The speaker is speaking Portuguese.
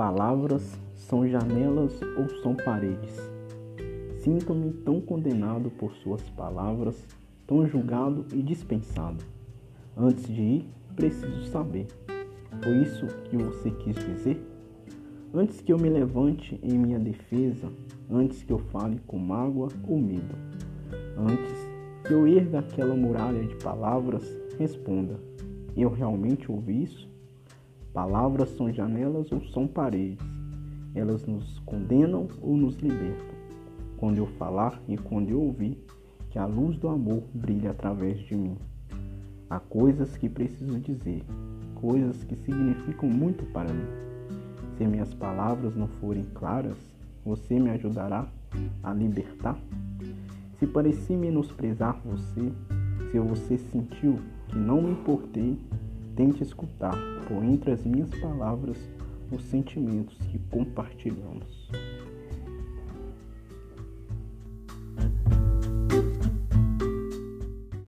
palavras são janelas ou são paredes? Sinto-me tão condenado por suas palavras, tão julgado e dispensado. Antes de ir, preciso saber. Foi isso que você quis dizer? Antes que eu me levante em minha defesa, antes que eu fale com mágoa ou medo, antes que eu erga aquela muralha de palavras, responda: Eu realmente ouvi isso? Palavras são janelas ou são paredes? Elas nos condenam ou nos libertam? Quando eu falar e quando eu ouvir, que a luz do amor brilhe através de mim. Há coisas que preciso dizer, coisas que significam muito para mim. Se minhas palavras não forem claras, você me ajudará a libertar? Se pareci menosprezar você, se você sentiu que não me importei, Tente escutar, por entre as minhas palavras, os sentimentos que compartilhamos.